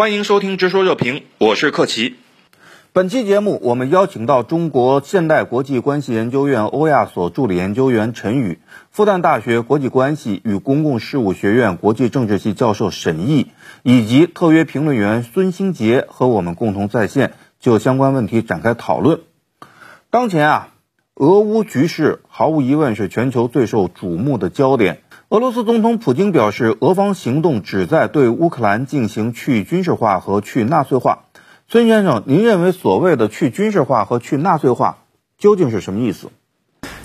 欢迎收听《直说热评》，我是克奇。本期节目，我们邀请到中国现代国际关系研究院欧亚所助理研究员陈宇、复旦大学国际关系与公共事务学院国际政治系教授沈毅，以及特约评论员孙兴杰，和我们共同在线就相关问题展开讨论。当前啊，俄乌局势毫无疑问是全球最受瞩目的焦点。俄罗斯总统普京表示，俄方行动旨在对乌克兰进行去军事化和去纳粹化。孙先生，您认为所谓的去军事化和去纳粹化究竟是什么意思？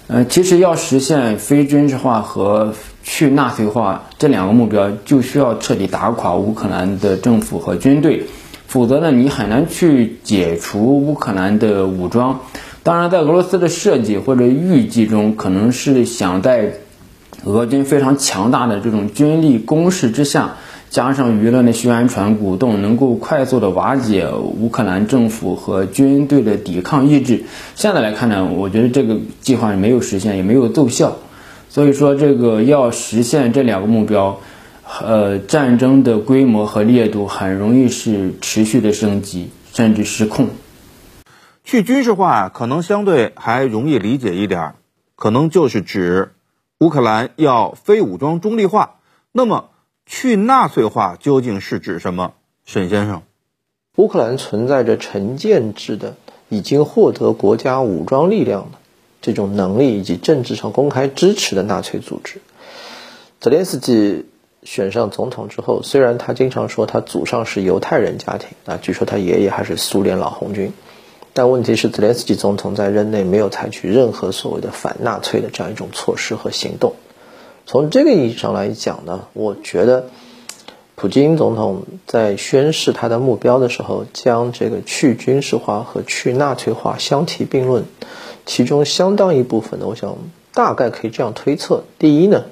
呃，其实要实现非军事化和去纳粹化这两个目标，就需要彻底打垮乌克兰的政府和军队，否则呢，你很难去解除乌克兰的武装。当然，在俄罗斯的设计或者预计中，可能是想在俄军非常强大的这种军力攻势之下。加上舆论的宣传鼓动，能够快速的瓦解乌克兰政府和军队的抵抗意志。现在来看呢，我觉得这个计划没有实现，也没有奏效。所以说，这个要实现这两个目标，呃，战争的规模和烈度很容易是持续的升级，甚至失控。去军事化可能相对还容易理解一点，可能就是指乌克兰要非武装中立化。那么。去纳粹化究竟是指什么，沈先生？乌克兰存在着成建制的、已经获得国家武装力量的这种能力以及政治上公开支持的纳粹组织。泽连斯基选上总统之后，虽然他经常说他祖上是犹太人家庭啊，据说他爷爷还是苏联老红军，但问题是泽连斯基总统在任内没有采取任何所谓的反纳粹的这样一种措施和行动。从这个意义上来讲呢，我觉得，普京总统在宣示他的目标的时候，将这个去军事化和去纳粹化相提并论，其中相当一部分呢，我想大概可以这样推测：第一呢，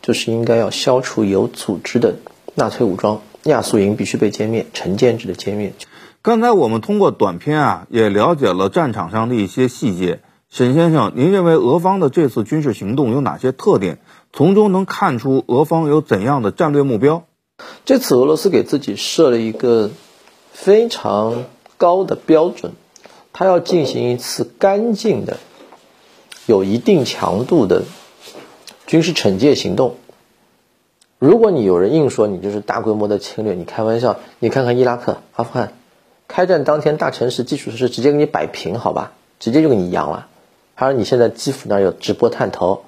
就是应该要消除有组织的纳粹武装，亚速营必须被歼灭，成建制的歼灭。刚才我们通过短片啊，也了解了战场上的一些细节。沈先生，您认为俄方的这次军事行动有哪些特点？从中能看出俄方有怎样的战略目标？这次俄罗斯给自己设了一个非常高的标准，他要进行一次干净的、有一定强度的军事惩戒行动。如果你有人硬说你就是大规模的侵略，你开玩笑，你看看伊拉克、阿富汗，开战当天大城市基础设施直接给你摆平，好吧，直接就给你扬了。还有你现在基辅那儿有直播探头。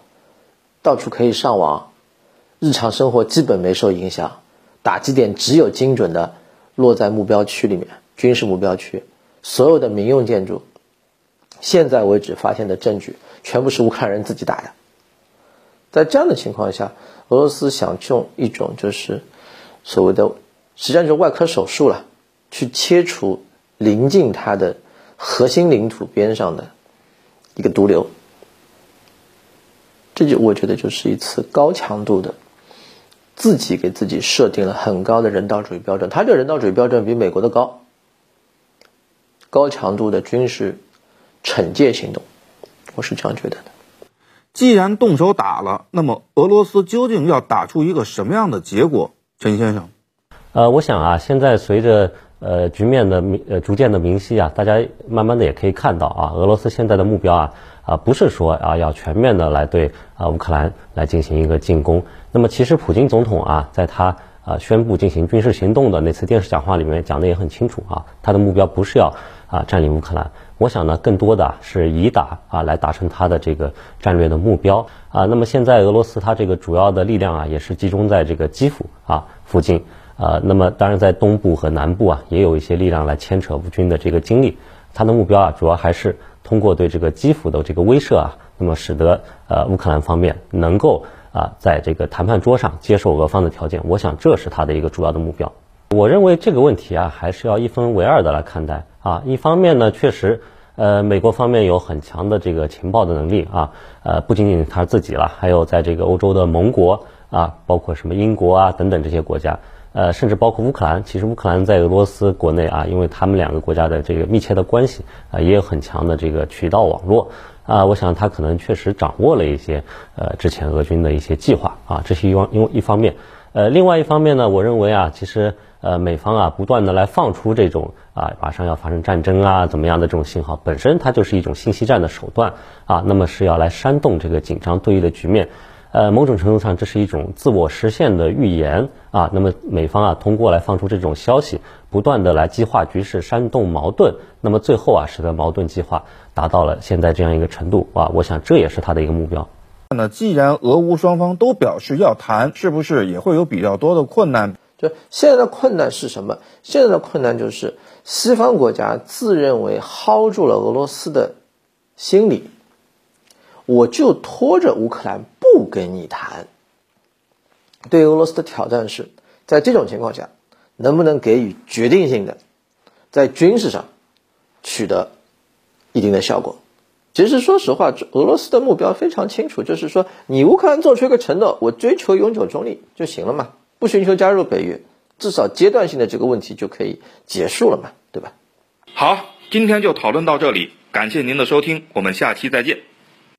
到处可以上网，日常生活基本没受影响，打击点只有精准的落在目标区里面，军事目标区，所有的民用建筑，现在为止发现的证据全部是乌克兰人自己打的。在这样的情况下，俄罗斯想用一种就是所谓的，实际上就是外科手术了，去切除临近它的核心领土边上的一个毒瘤。这就我觉得就是一次高强度的，自己给自己设定了很高的人道主义标准。他这个人道主义标准比美国的高，高强度的军事惩戒行动，我是这样觉得的。既然动手打了，那么俄罗斯究竟要打出一个什么样的结果？陈先生，呃，我想啊，现在随着呃局面的明呃逐渐的明晰啊，大家慢慢的也可以看到啊，俄罗斯现在的目标啊。啊，不是说啊要全面的来对啊乌克兰来进行一个进攻。那么其实普京总统啊，在他啊宣布进行军事行动的那次电视讲话里面讲的也很清楚啊，他的目标不是要啊占领乌克兰。我想呢，更多的是以打啊来达成他的这个战略的目标啊。那么现在俄罗斯它这个主要的力量啊，也是集中在这个基辅啊附近啊。那么当然在东部和南部啊，也有一些力量来牵扯乌军的这个精力。他的目标啊，主要还是。通过对这个基辅的这个威慑啊，那么使得呃乌克兰方面能够啊在这个谈判桌上接受俄方的条件，我想这是他的一个主要的目标。我认为这个问题啊还是要一分为二的来看待啊。一方面呢，确实呃美国方面有很强的这个情报的能力啊，呃不仅仅他自己了，还有在这个欧洲的盟国啊，包括什么英国啊等等这些国家。呃，甚至包括乌克兰，其实乌克兰在俄罗斯国内啊，因为他们两个国家的这个密切的关系啊，也有很强的这个渠道网络。啊，我想他可能确实掌握了一些呃之前俄军的一些计划。啊，这是一方因为一方面，呃，另外一方面呢，我认为啊，其实呃，美方啊不断的来放出这种啊马上要发生战争啊怎么样的这种信号，本身它就是一种信息战的手段。啊，那么是要来煽动这个紧张对立的局面。呃，某种程度上，这是一种自我实现的预言啊。那么美方啊，通过来放出这种消息，不断的来激化局势，煽动矛盾，那么最后啊，使得矛盾激化达到了现在这样一个程度啊。我想这也是他的一个目标。那既然俄乌双方都表示要谈，是不是也会有比较多的困难？就现在的困难是什么？现在的困难就是西方国家自认为薅住了俄罗斯的心理。我就拖着乌克兰不跟你谈。对俄罗斯的挑战是，在这种情况下，能不能给予决定性的，在军事上取得一定的效果？其实，说实话，俄罗斯的目标非常清楚，就是说，你乌克兰做出一个承诺，我追求永久中立就行了嘛，不寻求加入北约，至少阶段性的这个问题就可以结束了嘛，对吧？好，今天就讨论到这里，感谢您的收听，我们下期再见。